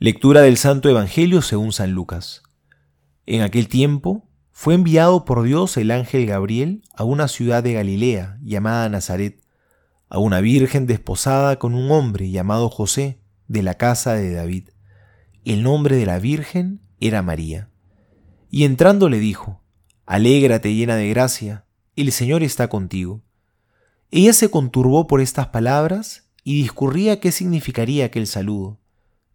Lectura del Santo Evangelio según San Lucas. En aquel tiempo fue enviado por Dios el ángel Gabriel a una ciudad de Galilea llamada Nazaret, a una virgen desposada con un hombre llamado José, de la casa de David. El nombre de la virgen era María. Y entrando le dijo, Alégrate llena de gracia, el Señor está contigo. Ella se conturbó por estas palabras y discurría qué significaría aquel saludo.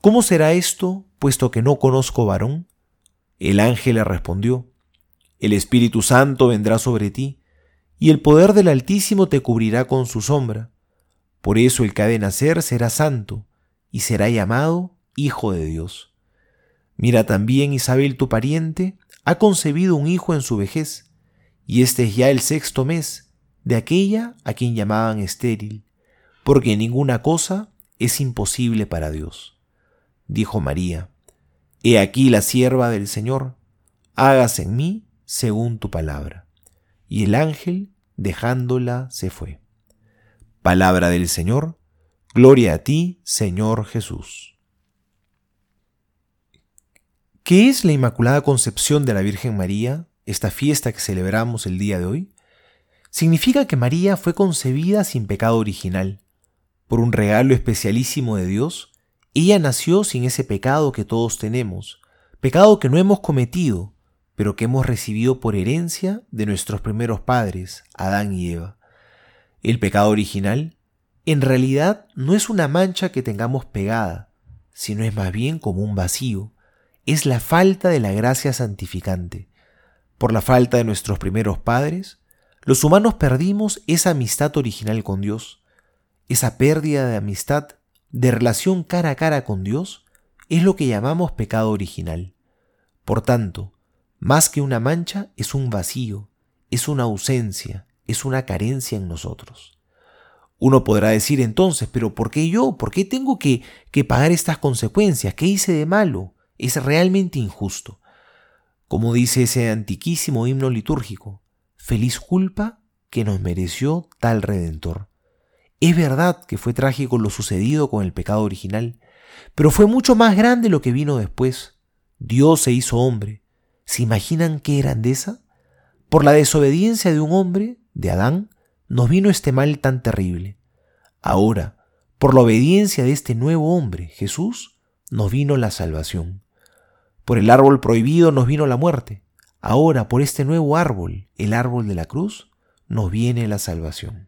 ¿Cómo será esto, puesto que no conozco varón? El ángel le respondió, El Espíritu Santo vendrá sobre ti, y el poder del Altísimo te cubrirá con su sombra. Por eso el que ha de nacer será santo, y será llamado Hijo de Dios. Mira también Isabel tu pariente, ha concebido un hijo en su vejez, y este es ya el sexto mes de aquella a quien llamaban estéril, porque ninguna cosa es imposible para Dios dijo María, He aquí la sierva del Señor, hágase en mí según tu palabra. Y el ángel, dejándola, se fue. Palabra del Señor, gloria a ti, Señor Jesús. ¿Qué es la Inmaculada Concepción de la Virgen María, esta fiesta que celebramos el día de hoy? Significa que María fue concebida sin pecado original, por un regalo especialísimo de Dios, ella nació sin ese pecado que todos tenemos, pecado que no hemos cometido, pero que hemos recibido por herencia de nuestros primeros padres, Adán y Eva. El pecado original, en realidad, no es una mancha que tengamos pegada, sino es más bien como un vacío, es la falta de la gracia santificante. Por la falta de nuestros primeros padres, los humanos perdimos esa amistad original con Dios. Esa pérdida de amistad de relación cara a cara con Dios es lo que llamamos pecado original. Por tanto, más que una mancha es un vacío, es una ausencia, es una carencia en nosotros. Uno podrá decir entonces, pero ¿por qué yo? ¿Por qué tengo que, que pagar estas consecuencias? ¿Qué hice de malo? Es realmente injusto. Como dice ese antiquísimo himno litúrgico, feliz culpa que nos mereció tal redentor. Es verdad que fue trágico lo sucedido con el pecado original, pero fue mucho más grande lo que vino después. Dios se hizo hombre. ¿Se imaginan qué grandeza? Por la desobediencia de un hombre, de Adán, nos vino este mal tan terrible. Ahora, por la obediencia de este nuevo hombre, Jesús, nos vino la salvación. Por el árbol prohibido nos vino la muerte. Ahora, por este nuevo árbol, el árbol de la cruz, nos viene la salvación.